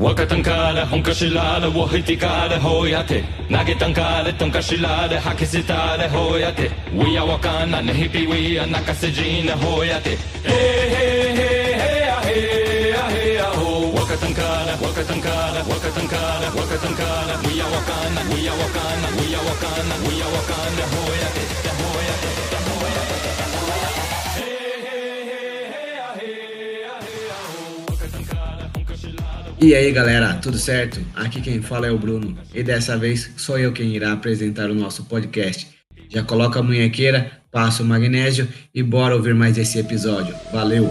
وكتنكال حنك شلال وهتكال هوياتي ناجي تنكال تنك شلال حكي ستال هوياتي ويا وكانا نهيبي ويا نكسجين هوياتي هي هي هي هي هي هو وكتنكال وكتنكال وكتنكال وكتنكال ويا وكانا ويا وكانا ويا وكانا ويا وكانا هوياتي E aí galera, tudo certo? Aqui quem fala é o Bruno e dessa vez sou eu quem irá apresentar o nosso podcast. Já coloca a munhequeira, passa o magnésio e bora ouvir mais esse episódio. Valeu!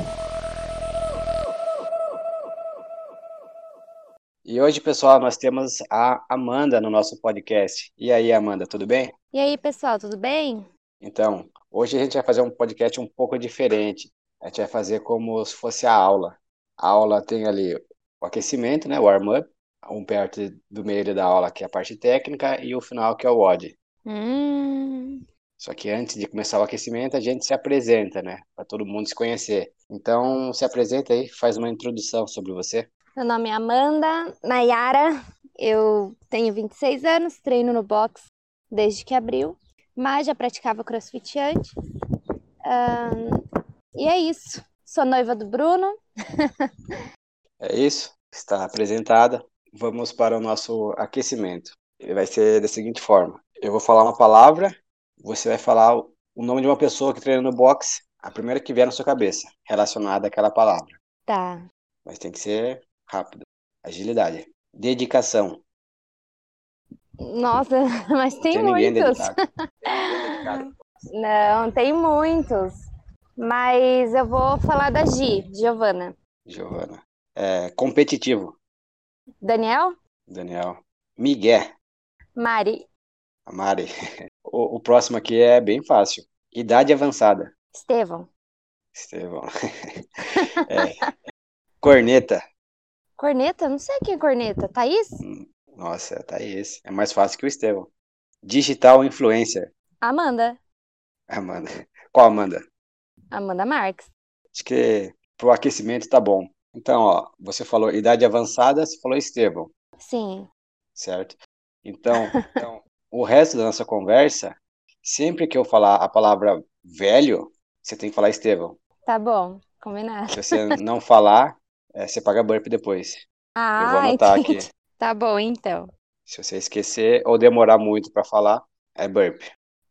E hoje, pessoal, nós temos a Amanda no nosso podcast. E aí, Amanda, tudo bem? E aí, pessoal, tudo bem? Então, hoje a gente vai fazer um podcast um pouco diferente. A gente vai fazer como se fosse a aula. A aula tem ali o aquecimento, né, o warm-up, um perto do meio da aula que é a parte técnica e o final que é o WOD. Hum, Só que antes de começar o aquecimento, a gente se apresenta, né, para todo mundo se conhecer. Então, se apresenta aí, faz uma introdução sobre você. meu nome é Amanda Nayara, eu tenho 26 anos, treino no box desde que abriu, mas já praticava crossfit antes. Ahn, e é isso. Sou noiva do Bruno. É isso, está apresentada. Vamos para o nosso aquecimento. Ele vai ser da seguinte forma: eu vou falar uma palavra, você vai falar o nome de uma pessoa que treina no boxe, a primeira que vier na sua cabeça, relacionada àquela palavra. Tá. Mas tem que ser rápido. Agilidade. Dedicação. Nossa, mas tem Tem muitos. Não, tem muitos. Mas eu vou falar da Gi, Giovana. Giovana. É, competitivo. Daniel? Daniel. Miguel. Mari. A Mari. O, o próximo aqui é bem fácil. Idade avançada. Estevão. Estevão. É, corneta. Corneta? Não sei quem é corneta. Thaís? Nossa, tá aí esse. É mais fácil que o Estevão. Digital influencer. Amanda. Amanda. Qual Amanda? Amanda Marques. Acho que pro aquecimento tá bom. Então, ó, você falou idade avançada, você falou Estevão, Sim. certo? Então, então, o resto da nossa conversa, sempre que eu falar a palavra velho, você tem que falar Estevão. Tá bom. Combinado. Se você não falar, é, você paga burp depois. Eu vou Ah, anotar entendi. aqui. Tá bom, então. Se você esquecer ou demorar muito para falar, é burp.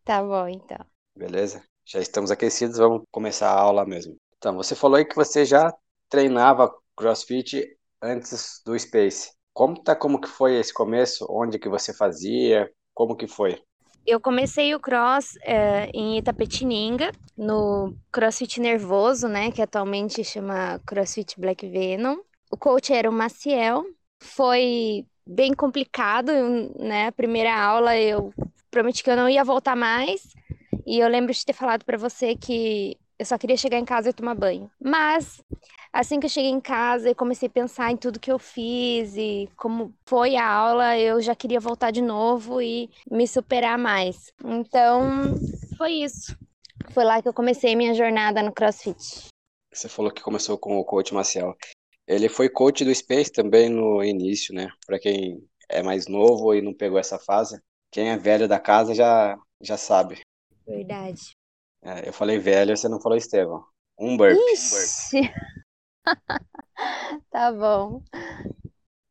Tá bom, então. Beleza? Já estamos aquecidos, vamos começar a aula mesmo. Então, você falou aí que você já treinava CrossFit antes do Space. Conta como que foi esse começo, onde que você fazia, como que foi? Eu comecei o cross eh, em Itapetininga, no CrossFit Nervoso, né? Que atualmente chama CrossFit Black Venom. O coach era o Maciel. Foi bem complicado, né? A primeira aula eu prometi que eu não ia voltar mais. E eu lembro de ter falado pra você que eu só queria chegar em casa e tomar banho. Mas assim que eu cheguei em casa e comecei a pensar em tudo que eu fiz e como foi a aula, eu já queria voltar de novo e me superar mais. Então, foi isso. Foi lá que eu comecei minha jornada no CrossFit. Você falou que começou com o coach Maciel. Ele foi coach do Space também no início, né? Para quem é mais novo e não pegou essa fase, quem é velho da casa já já sabe. Verdade. É, eu falei velho, você não falou Estevão. Um burp. Ixi. Tá bom.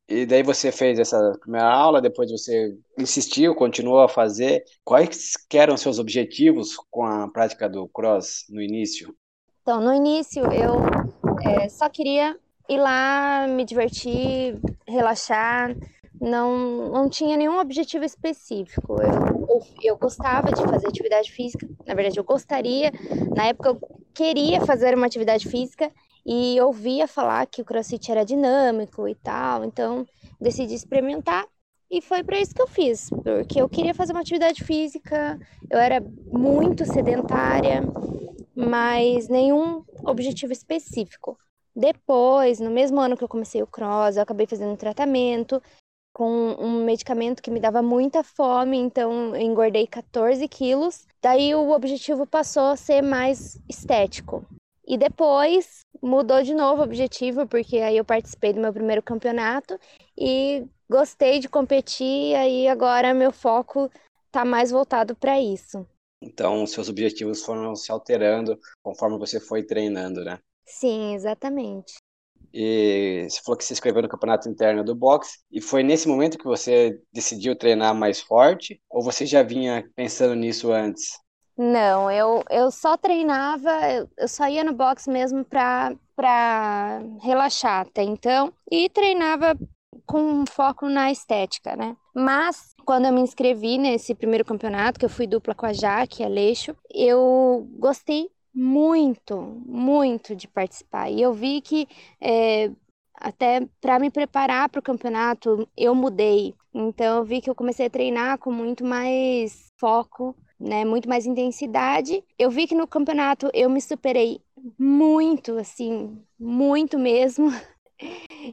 E daí você fez essa primeira aula, depois você insistiu, continuou a fazer. Quais eram seus objetivos com a prática do cross no início? Então, no início, eu eh, só queria ir lá, me divertir, relaxar. Não, não tinha nenhum objetivo específico. Eu, eu, eu gostava de fazer atividade física. Na verdade, eu gostaria. Na época, eu queria fazer uma atividade física e ouvia falar que o CrossFit era dinâmico e tal. Então, decidi experimentar. E foi para isso que eu fiz, porque eu queria fazer uma atividade física, eu era muito sedentária, mas nenhum objetivo específico. Depois, no mesmo ano que eu comecei o cross, eu acabei fazendo um tratamento com um medicamento que me dava muita fome, então engordei 14 quilos. Daí o objetivo passou a ser mais estético. E depois mudou de novo o objetivo, porque aí eu participei do meu primeiro campeonato e gostei de competir, aí agora meu foco tá mais voltado para isso. Então, seus objetivos foram se alterando conforme você foi treinando, né? Sim, exatamente. E você falou que se inscreveu no campeonato interno do boxe. E foi nesse momento que você decidiu treinar mais forte? Ou você já vinha pensando nisso antes? Não, eu, eu só treinava, eu só ia no boxe mesmo pra, pra relaxar até então. E treinava com foco na estética, né? Mas quando eu me inscrevi nesse primeiro campeonato, que eu fui dupla com a Jaque, Aleixo, eu gostei muito, muito de participar. E eu vi que é, até para me preparar para o campeonato, eu mudei. Então eu vi que eu comecei a treinar com muito mais foco, né, muito mais intensidade. Eu vi que no campeonato eu me superei muito, assim, muito mesmo.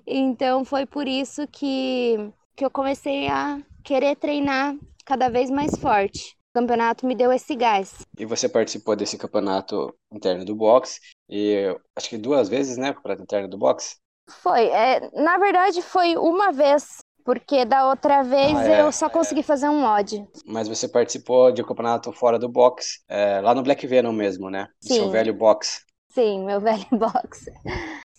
Então foi por isso que, que eu comecei a querer treinar cada vez mais forte campeonato me deu esse gás. E você participou desse campeonato interno do boxe, e acho que duas vezes, né, campeonato interno do boxe? Foi, é, na verdade foi uma vez, porque da outra vez ah, é, eu só consegui fazer um odd. Mas você participou de um campeonato fora do boxe, é, lá no Black Venom mesmo, né? Sim. Seu velho boxe. Sim, meu velho boxe.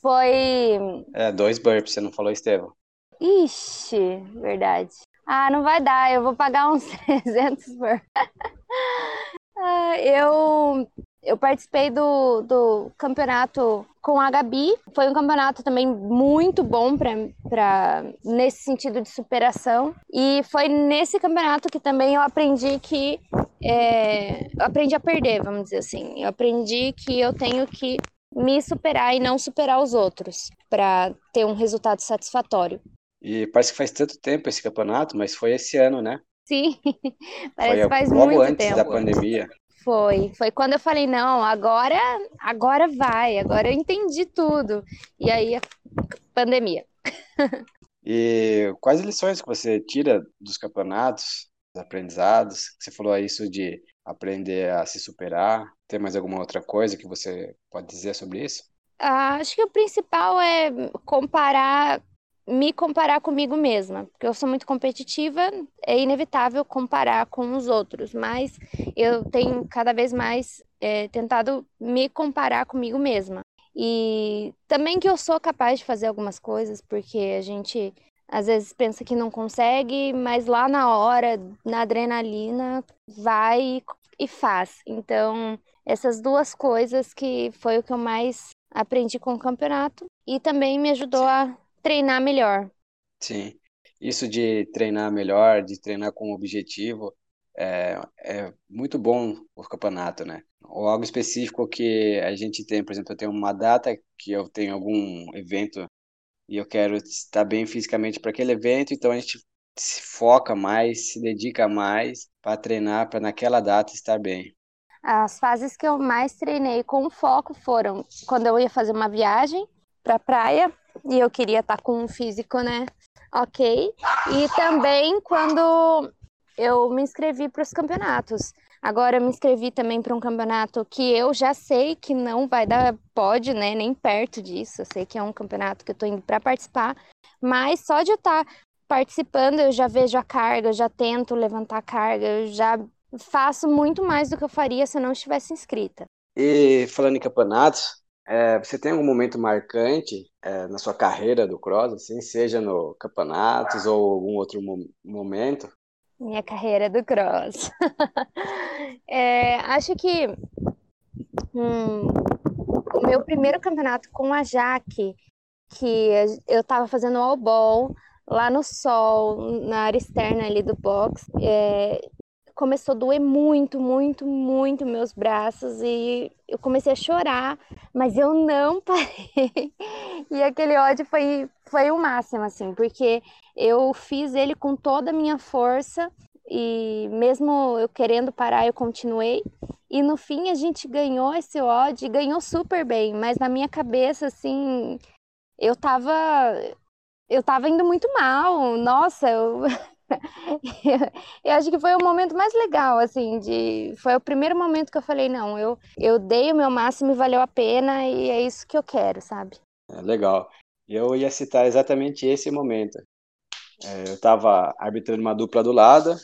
Foi... É, dois burps, você não falou, Estevam? Ixi, verdade. Ah, não vai dar, eu vou pagar uns 300 por. ah, eu, eu participei do, do campeonato com a Gabi. Foi um campeonato também muito bom para nesse sentido de superação. E foi nesse campeonato que também eu aprendi que. É, eu aprendi a perder, vamos dizer assim. Eu aprendi que eu tenho que me superar e não superar os outros para ter um resultado satisfatório. E parece que faz tanto tempo esse campeonato, mas foi esse ano, né? Sim, parece foi faz logo muito antes tempo. da pandemia. Foi, foi quando eu falei, não, agora, agora vai, agora eu entendi tudo. E aí, a pandemia. e quais lições que você tira dos campeonatos, dos aprendizados? Você falou isso de aprender a se superar. Tem mais alguma outra coisa que você pode dizer sobre isso? Ah, acho que o principal é comparar me comparar comigo mesma, porque eu sou muito competitiva, é inevitável comparar com os outros, mas eu tenho cada vez mais é, tentado me comparar comigo mesma. E também que eu sou capaz de fazer algumas coisas, porque a gente às vezes pensa que não consegue, mas lá na hora, na adrenalina, vai e faz. Então, essas duas coisas que foi o que eu mais aprendi com o campeonato e também me ajudou a treinar melhor. Sim, isso de treinar melhor, de treinar com objetivo, é, é muito bom o campeonato, né? Ou algo específico que a gente tem, por exemplo, eu tenho uma data que eu tenho algum evento e eu quero estar bem fisicamente para aquele evento, então a gente se foca mais, se dedica mais para treinar para naquela data estar bem. As fases que eu mais treinei com foco foram quando eu ia fazer uma viagem para praia e eu queria estar tá com um físico, né? Ok. E também quando eu me inscrevi para os campeonatos. Agora eu me inscrevi também para um campeonato que eu já sei que não vai dar pode, né, nem perto disso. Eu sei que é um campeonato que eu estou indo para participar, mas só de eu estar tá participando, eu já vejo a carga, eu já tento levantar a carga, eu já faço muito mais do que eu faria se eu não estivesse inscrita. E falando em campeonatos, é, você tem algum momento marcante é, na sua carreira do cross, assim, seja no campeonatos ou algum outro mo momento? Minha carreira do cross. é, acho que hum, o meu primeiro campeonato com a Jaque, que eu estava fazendo all ball lá no sol, na área externa ali do box, é, começou a doer muito, muito, muito meus braços e eu comecei a chorar, mas eu não parei. E aquele ódio foi, foi o máximo, assim, porque eu fiz ele com toda a minha força e mesmo eu querendo parar, eu continuei. E no fim a gente ganhou esse ódio e ganhou super bem, mas na minha cabeça, assim, eu tava. Eu tava indo muito mal. Nossa, eu eu acho que foi o momento mais legal, assim, de foi o primeiro momento que eu falei, não, eu, eu dei o meu máximo e valeu a pena e é isso que eu quero, sabe? É, legal. Eu ia citar exatamente esse momento. É, eu estava arbitrando uma dupla do lado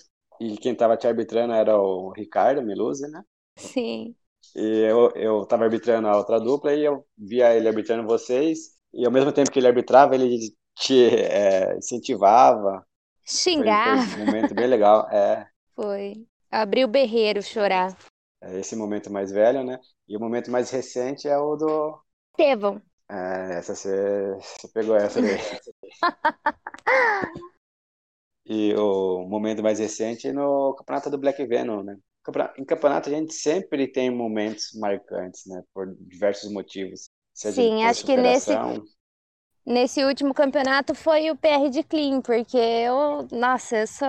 e quem estava te arbitrando era o Ricardo Melusi, né? Sim. E eu, eu tava arbitrando a outra dupla e eu via ele arbitrando vocês e ao mesmo tempo que ele arbitrava, ele te é, incentivava, Xingar. Foi, foi um momento bem legal. É. Foi. Abrir o berreiro, chorar. É esse momento mais velho, né? E o momento mais recente é o do. Estevão. É, essa você, você pegou essa daí. e o momento mais recente no campeonato do Black Venom, né? Em campeonato a gente sempre tem momentos marcantes, né? Por diversos motivos. Sim, acho que nesse, nesse último campeonato foi o PR de Clean, porque eu, nossa, eu sou,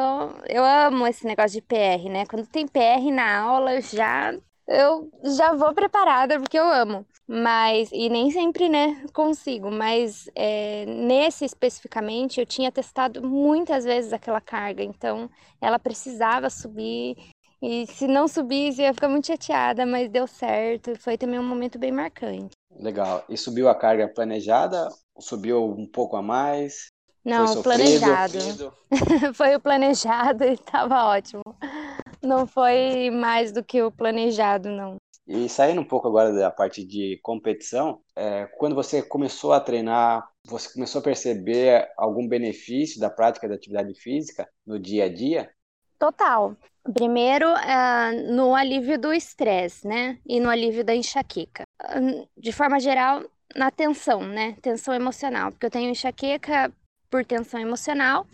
eu amo esse negócio de PR, né? Quando tem PR na aula, eu já eu já vou preparada porque eu amo. Mas, e nem sempre, né, consigo, mas é, nesse especificamente eu tinha testado muitas vezes aquela carga, então ela precisava subir e se não subisse eu ia ficar muito chateada, mas deu certo, foi também um momento bem marcante. Legal. E subiu a carga planejada? Subiu um pouco a mais? Não, foi planejado. foi o planejado e estava ótimo. Não foi mais do que o planejado, não. E saindo um pouco agora da parte de competição, é, quando você começou a treinar, você começou a perceber algum benefício da prática da atividade física no dia a dia? Total. Primeiro, uh, no alívio do estresse, né? E no alívio da enxaqueca. De forma geral, na tensão, né? Tensão emocional. Porque eu tenho enxaqueca por tensão emocional.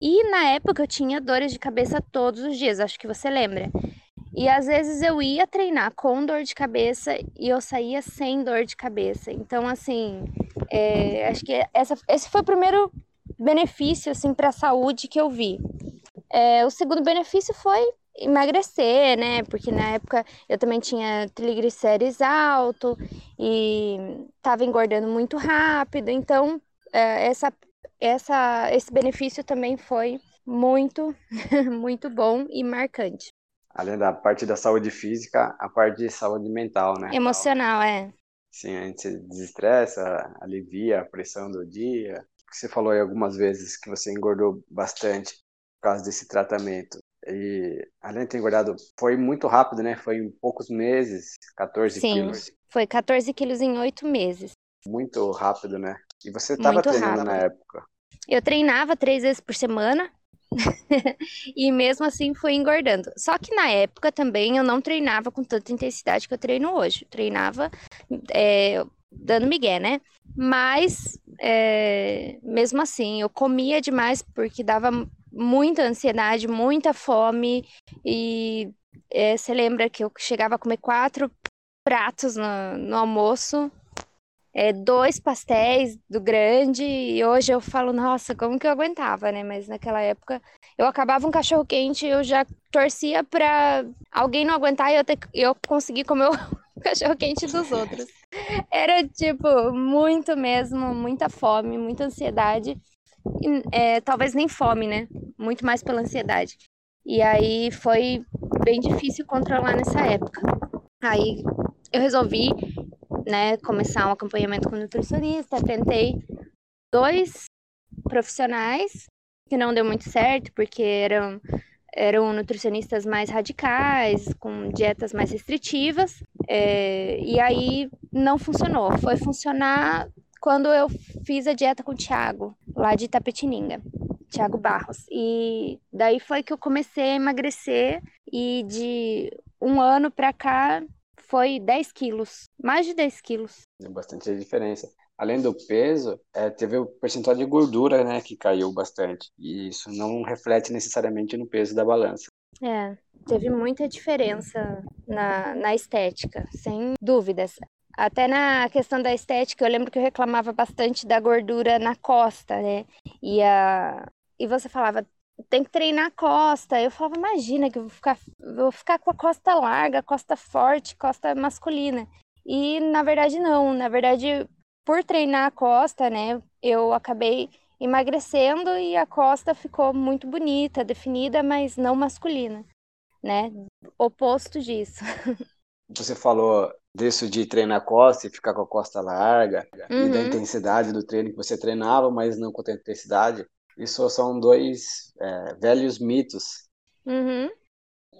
E na época eu tinha dores de cabeça todos os dias, acho que você lembra. E às vezes eu ia treinar com dor de cabeça e eu saía sem dor de cabeça. Então, assim, é, acho que essa, esse foi o primeiro benefício, assim, para a saúde que eu vi. É, o segundo benefício foi emagrecer, né? Porque na época eu também tinha triglicérides alto e estava engordando muito rápido. Então, é, essa, essa, esse benefício também foi muito, muito bom e marcante. Além da parte da saúde física, a parte de saúde mental, né? Emocional, é. Sim, a gente se desestressa, alivia a pressão do dia. Você falou aí algumas vezes que você engordou bastante por causa desse tratamento. E além de ter engordado, foi muito rápido, né? Foi em poucos meses, 14 Sim, quilos. Foi 14 quilos em oito meses. Muito rápido, né? E você estava treinando rápido. na época? Eu treinava três vezes por semana. e mesmo assim fui engordando. Só que na época também eu não treinava com tanta intensidade que eu treino hoje. Eu treinava é, dando migué, né? Mas é, mesmo assim eu comia demais porque dava muita ansiedade, muita fome. E é, você lembra que eu chegava a comer quatro pratos no, no almoço, é, dois pastéis do grande, e hoje eu falo, nossa, como que eu aguentava, né? Mas naquela época eu acabava um cachorro quente, eu já torcia pra alguém não aguentar e eu, ter, eu conseguir comer o cachorro quente dos outros. Era tipo, muito mesmo, muita fome, muita ansiedade é, talvez nem fome, né? Muito mais pela ansiedade. E aí foi bem difícil controlar nessa época. Aí eu resolvi, né, começar um acompanhamento com nutricionista. Tentei dois profissionais que não deu muito certo porque eram eram nutricionistas mais radicais, com dietas mais restritivas, é, e aí não funcionou. Foi funcionar quando eu fiz a dieta com o Thiago, lá de Tapetininga, Thiago Barros. E daí foi que eu comecei a emagrecer e de um ano pra cá foi 10 quilos, mais de 10 quilos. É bastante diferença. Além do peso, é, teve o percentual de gordura, né, que caiu bastante. E isso não reflete necessariamente no peso da balança. É, teve muita diferença na, na estética, sem dúvidas. Até na questão da estética, eu lembro que eu reclamava bastante da gordura na costa, né? E, a... e você falava, tem que treinar a costa. Eu falava, imagina que eu vou ficar, vou ficar com a costa larga, costa forte, costa masculina. E na verdade não, na verdade, por treinar a costa, né, eu acabei emagrecendo e a costa ficou muito bonita, definida, mas não masculina, né? Oposto disso. Você falou disso de treinar a costa e ficar com a costa larga, uhum. e da uhum. intensidade do treino que você treinava, mas não com a intensidade. Isso são dois é, velhos mitos. Uhum.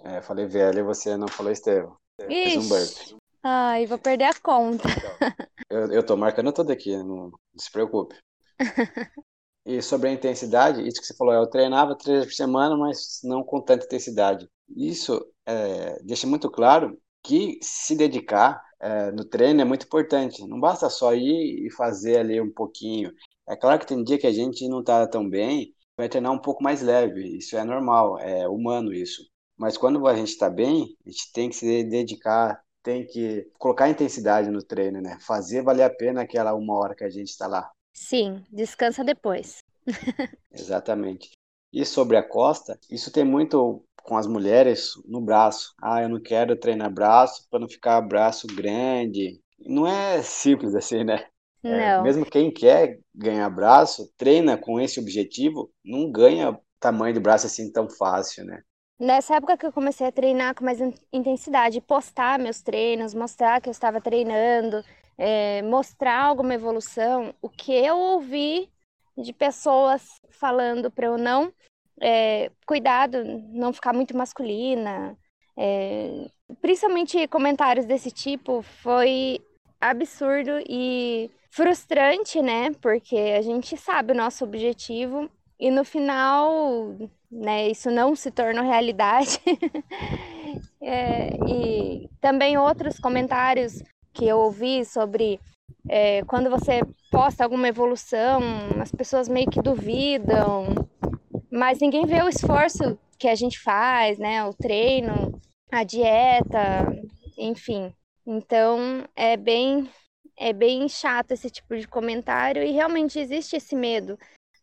É, falei velho e você não falou Estevam. Fez um. Ai, vou perder a conta. Eu, eu tô marcando tudo aqui, não, não se preocupe. E sobre a intensidade, isso que você falou, eu treinava três vezes por semana, mas não com tanta intensidade. Isso é, deixa muito claro que se dedicar é, no treino é muito importante. Não basta só ir e fazer ali um pouquinho. É claro que tem dia que a gente não está tão bem, vai treinar um pouco mais leve. Isso é normal, é humano isso. Mas quando a gente está bem, a gente tem que se dedicar, tem que colocar intensidade no treino, né? Fazer valer a pena aquela uma hora que a gente está lá. Sim, descansa depois. Exatamente. E sobre a costa, isso tem muito com as mulheres no braço. Ah, eu não quero treinar braço para não ficar braço grande. Não é simples assim, né? É, não. É, mesmo quem quer ganhar braço, treina com esse objetivo, não ganha tamanho de braço assim tão fácil, né? Nessa época que eu comecei a treinar com mais intensidade, postar meus treinos, mostrar que eu estava treinando, é, mostrar alguma evolução, o que eu ouvi de pessoas falando para eu não é, cuidado, não ficar muito masculina, é, principalmente comentários desse tipo, foi absurdo e frustrante, né? Porque a gente sabe o nosso objetivo e no final, né, isso não se torna realidade. é, e também outros comentários que eu ouvi sobre é, quando você posta alguma evolução, as pessoas meio que duvidam, mas ninguém vê o esforço que a gente faz, né? O treino, a dieta, enfim. Então é bem é bem chato esse tipo de comentário e realmente existe esse medo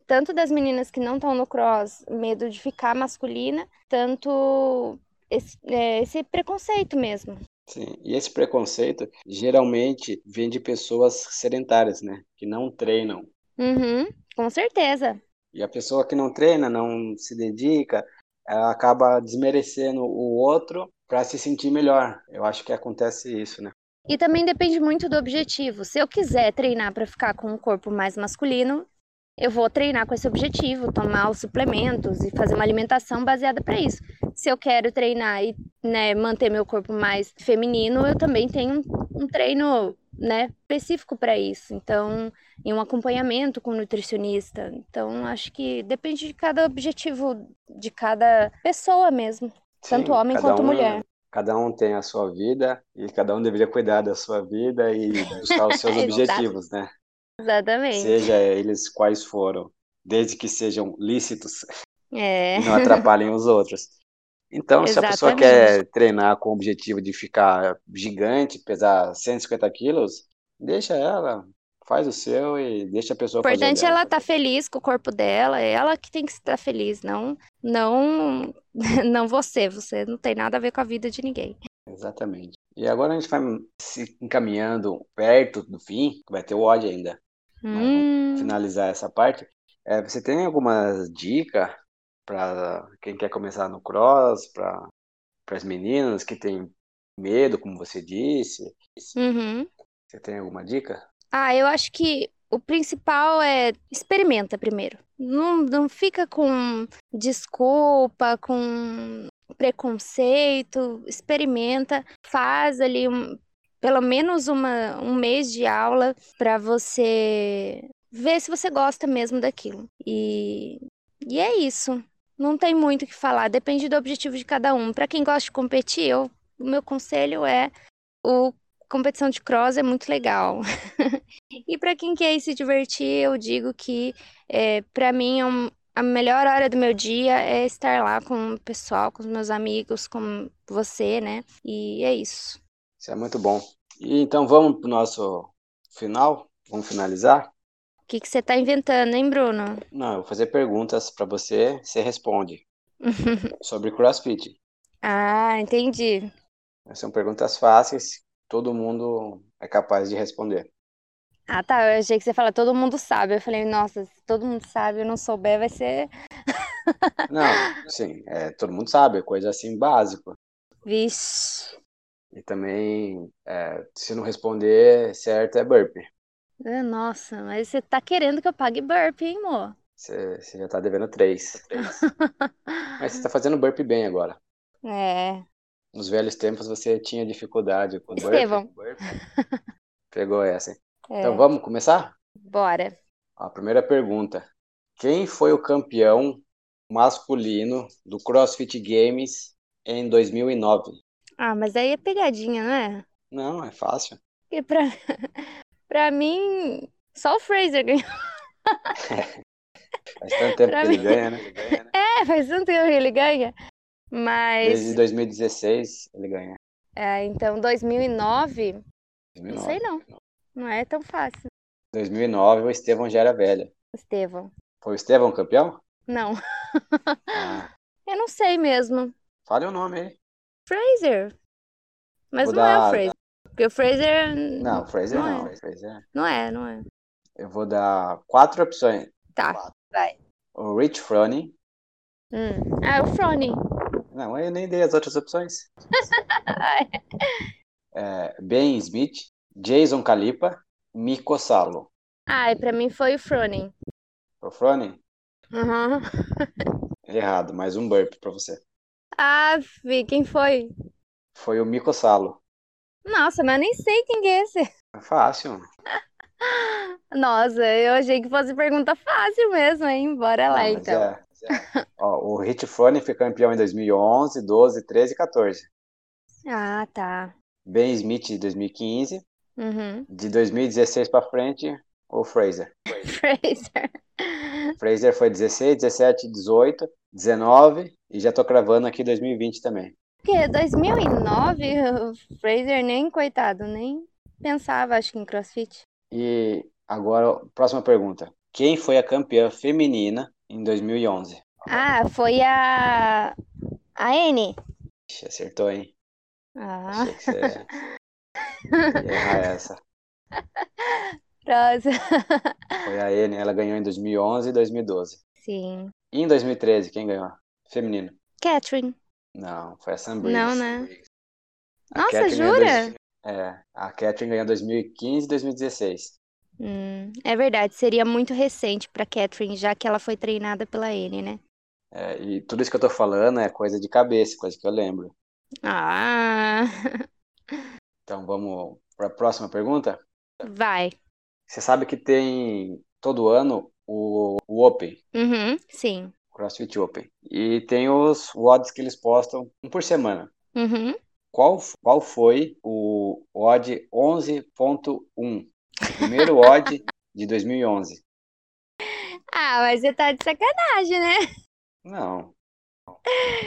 tanto das meninas que não estão no cross, medo de ficar masculina, tanto esse, é, esse preconceito mesmo. Sim, e esse preconceito geralmente vem de pessoas sedentárias, né? Que não treinam. Uhum, com certeza. E a pessoa que não treina, não se dedica, ela acaba desmerecendo o outro para se sentir melhor. Eu acho que acontece isso, né? E também depende muito do objetivo. Se eu quiser treinar para ficar com um corpo mais masculino, eu vou treinar com esse objetivo, tomar os suplementos e fazer uma alimentação baseada para isso. Se eu quero treinar e né, manter meu corpo mais feminino, eu também tenho um, treino né, específico para isso. Então, em um acompanhamento com um nutricionista. Então, acho que depende de cada objetivo de cada pessoa mesmo, Sim, tanto homem quanto um, mulher. Cada um tem a sua vida e cada um deveria cuidar da sua vida e buscar os seus objetivos, né? Exatamente. Seja eles quais foram, desde que sejam lícitos é. e não atrapalhem os outros. Então, Exatamente. se a pessoa quer treinar com o objetivo de ficar gigante, pesar 150 quilos, deixa ela, faz o seu e deixa a pessoa fazer. O importante é ela estar tá feliz com o corpo dela, é ela que tem que estar feliz, não, não, não você. Você não tem nada a ver com a vida de ninguém. Exatamente. E agora a gente vai se encaminhando perto do fim, vai ter o ódio ainda. Hum. finalizar essa parte. É, você tem alguma dica para quem quer começar no cross, para as meninas que têm medo, como você disse? Uhum. Você tem alguma dica? Ah, eu acho que o principal é experimenta primeiro. Não, não fica com desculpa, com preconceito, experimenta, faz ali um, pelo menos uma, um mês de aula para você ver se você gosta mesmo daquilo. E, e é isso. Não tem muito o que falar, depende do objetivo de cada um. Para quem gosta de competir, eu, o meu conselho é o competição de cross é muito legal. e para quem quer se divertir, eu digo que é, para mim é um, a melhor hora do meu dia é estar lá com o pessoal, com os meus amigos, com você, né? E é isso. Isso é muito bom. E então vamos para o nosso final? Vamos finalizar? O que, que você está inventando, hein, Bruno? Não, eu vou fazer perguntas para você, você responde. sobre CrossFit. Ah, entendi. São perguntas fáceis, todo mundo é capaz de responder. Ah, tá. Eu achei que você fala, todo mundo sabe. Eu falei, nossa, se todo mundo sabe, eu não souber, vai ser. Não, sim, é, todo mundo sabe, é coisa assim básica. Vixe. E também, é, se não responder certo, é burp. Ah, Nossa, mas você tá querendo que eu pague burp, hein, amor? Você, você já tá devendo três. Mas você tá fazendo burp bem agora. É. Nos velhos tempos você tinha dificuldade com. Estevão. burp. Pegou essa, hein? É. Então vamos começar? Bora. A primeira pergunta. Quem foi o campeão masculino do CrossFit Games em 2009? Ah, mas aí é pegadinha, não é? Não, é fácil. Porque pra, pra mim, só o Fraser ganhou. Faz tanto tempo Pra que ele mim- ganha, né? É, faz tanto tempo que ele ganha. Mas, Desde 2016 ele ganha. é, então, 2009, não 2009. sei não. Não é tão fácil. 2009 o Estevão já era velho. Estevão. Foi o Estevão campeão? Não, Ah, eu não sei mesmo. fale o nome aí. Fraser. Mas Vou não é o dar- Fraser. Porque o Fraser. Não, o Fraser Não não. é. Fraser. Não é, não é. Eu vou dar quatro opções. Tá, vai. O Rich Froning. Hum. Ah, o Frone. Não, eu nem dei as outras opções. É, ben Smith, Jason Calipa, Miko Salo. Ai, pra mim foi o Froning. O Froning? Aham. Errado, mais um burp pra você. Ah, fi, quem foi? Foi o Miko Salo. Nossa, mas eu nem sei quem que é esse. É fácil. Nossa, eu achei que fosse pergunta fácil mesmo, hein? Bora lá, mas então. é- Ó, o Rich Froning foi campeão em 2011, 12, 13 e 14. Ah, tá. Ben Smith em 2015. Uhum. De 2016 pra frente, o Fraser. Fraser. Fraser foi 16, 17, 18, 19 e já tô cravando aqui 2020 também. Porque 2009, o Fraser nem, coitado, nem pensava, acho que em CrossFit. E agora, próxima pergunta. Quem foi a campeã feminina em 2011? Ah, foi a. A N. Acertou, hein? Ah, Achei que você ia errar essa. próxima. Foi a N, ela ganhou em 2011 e 2012. Sim. E em 2013, quem ganhou? Feminino. Catherine. Não, foi a Sam Briggs. Não, né? A Nossa, Catherine jura? dois- É, a Catherine ganhou em 2015 e 2016. Hum, é verdade, seria muito recente pra Catherine, já que ela foi treinada pela N, né? É, e tudo isso que eu tô falando é coisa de cabeça, coisa que eu lembro. Ah, Então vamos para a próxima pergunta? vai. Você sabe que tem todo ano o, o Open, Uhum, sim. CrossFit Open. E tem os WODs que eles postam um por semana. Uhum. Qual, qual foi o WOD 11.1? Primeiro WOD de 2011. Ah, mas você tá de sacanagem, né? Não.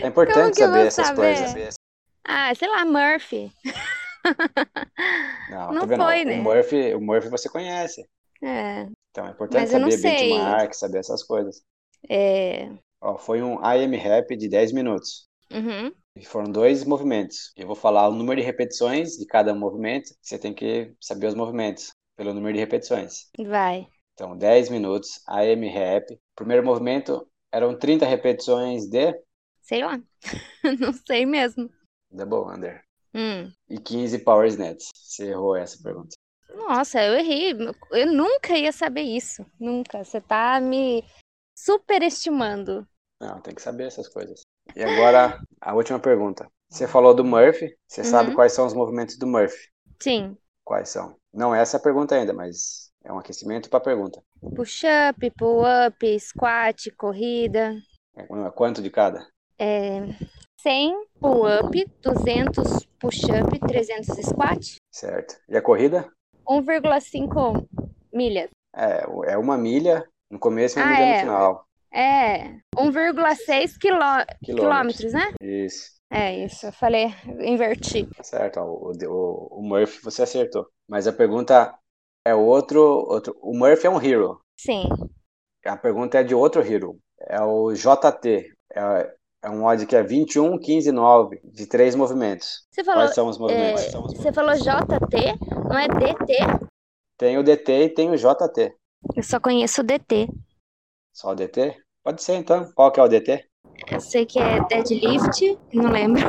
É importante saber essas saber? coisas. Ah, sei lá, Murphy. Não, Não tá foi, O né? Murphy, o Murphy você conhece. É, Então é importante saber sei. benchmark, saber essas coisas. é. Ó, foi um IM Rap de 10 minutos. Uhum. E foram dois movimentos. Eu vou falar o número de repetições de cada movimento. Você tem que saber os movimentos pelo número de repetições. Vai. Então, 10 minutos, AM Rap. Primeiro movimento eram 30 repetições de Sei lá. Não sei mesmo. Double Under. Hum. E 15 Power Snatch. Você errou essa pergunta. Nossa, eu errei. Eu nunca ia saber isso. Nunca. Você tá me superestimando. Não, tem que saber essas coisas. E agora, a última pergunta. Você falou do Murphy. Você sabe Uhum. quais são os movimentos do Murphy? Sim. Quais são? Não é essa a pergunta ainda, mas é um aquecimento para a pergunta. Push-up, pull-up, squat, corrida. É Quanto de cada? É 100 pull-up, 200 push-up, 300 squat. Certo. E a corrida? 1,5 milhas. É, é uma milha no começo e uma Ah, milha no é. final. É 1,6 quilô... quilômetros, né? Isso. É isso, eu falei, inverti. Tá certo. O, o, o Murphy você acertou. Mas a pergunta é outro, outro. O Murphy é um hero. Sim. A pergunta é de outro hero. É o JT. É, é um odd que é 21, 15, 9, de três movimentos. Você falou, Quais são os é, movimentos? você falou JT, não é DT? Tem o DT e tem o JT. Eu só conheço o DT. Só o DT? Pode ser então. Qual que é o DT? Eu sei que é deadlift, não lembro.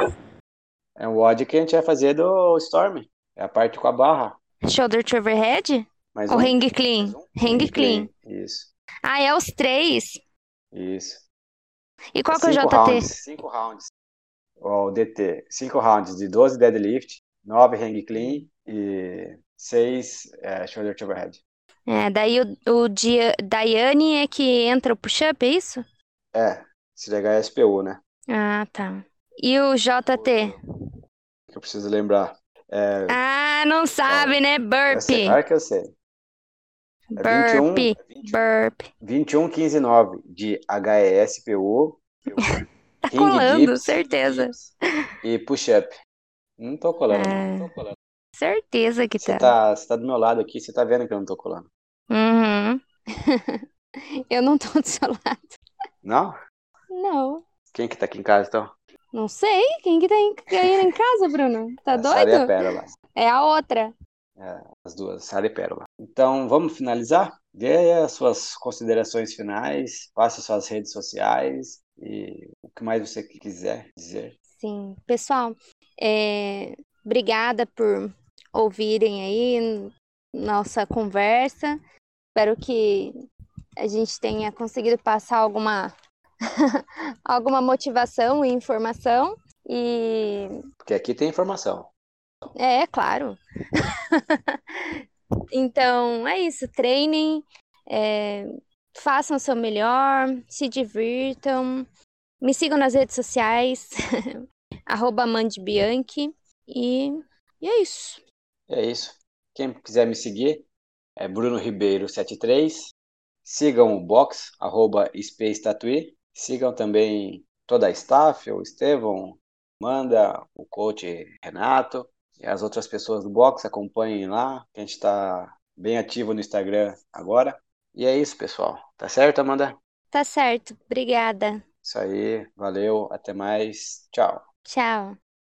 É o odd que a gente vai fazer do Storm. É a parte com a barra. Shoulder to overhead? Mais Ou um. hang clean? Mais um. Hang clean. Isso. Ah, é os três. Isso. E qual que é o JT? Rounds, cinco rounds. O DT. Cinco rounds de 12 deadlift, 9 hang clean e 6 é, shoulder to overhead. É, daí o, o dia, Daiane é que entra o push-up, é isso? É, se ligar é SPU, né? Ah, tá. E o JT? Que eu preciso lembrar. É, Ah, não sabe, né? eu sei, Burpee. claro que eu sei. É 21, Burpee. é 21, Burpee. 21, 15, 9 de HESPU, Tá King colando, dips, certeza. dips e push-up. Não tô colando, É. não tô colando. Certeza que Você tá. tá, você tá do meu lado aqui, você tá vendo que eu não tô colando. Uhum. Eu não tô do seu lado. Não? Não. Quem que tá aqui em casa, então? Não sei. Quem que tá em, aí em casa, Bruno? Tá A Sara e a doido? Pérola. É a outra. É, as duas, Sara e Pérola. Então, vamos finalizar? Dê suas considerações finais, passe suas redes sociais e o que mais você quiser dizer. Sim. Pessoal, é, obrigada por ouvirem aí nossa conversa. Espero que a gente tenha conseguido passar alguma, alguma motivação e informação. E Porque aqui tem informação. É, claro. Então, é isso. Treinem, é, façam o seu melhor, se divirtam. Me sigam nas redes sociais, arroba Mandy Bianchi. E, e é isso. É isso. Quem quiser me seguir é Bruno Ribeiro 73. Sigam o box, arroba Space Tattoo. Sigam também toda a staff, o Estevão, Manda, o coach Renato as outras pessoas do box. Acompanhem lá, que a gente está bem ativo no Instagram agora. E é isso, pessoal. Tá certo, Amanda? Tá certo. Obrigada. Isso aí. Valeu. Até mais. Tchau. Tchau.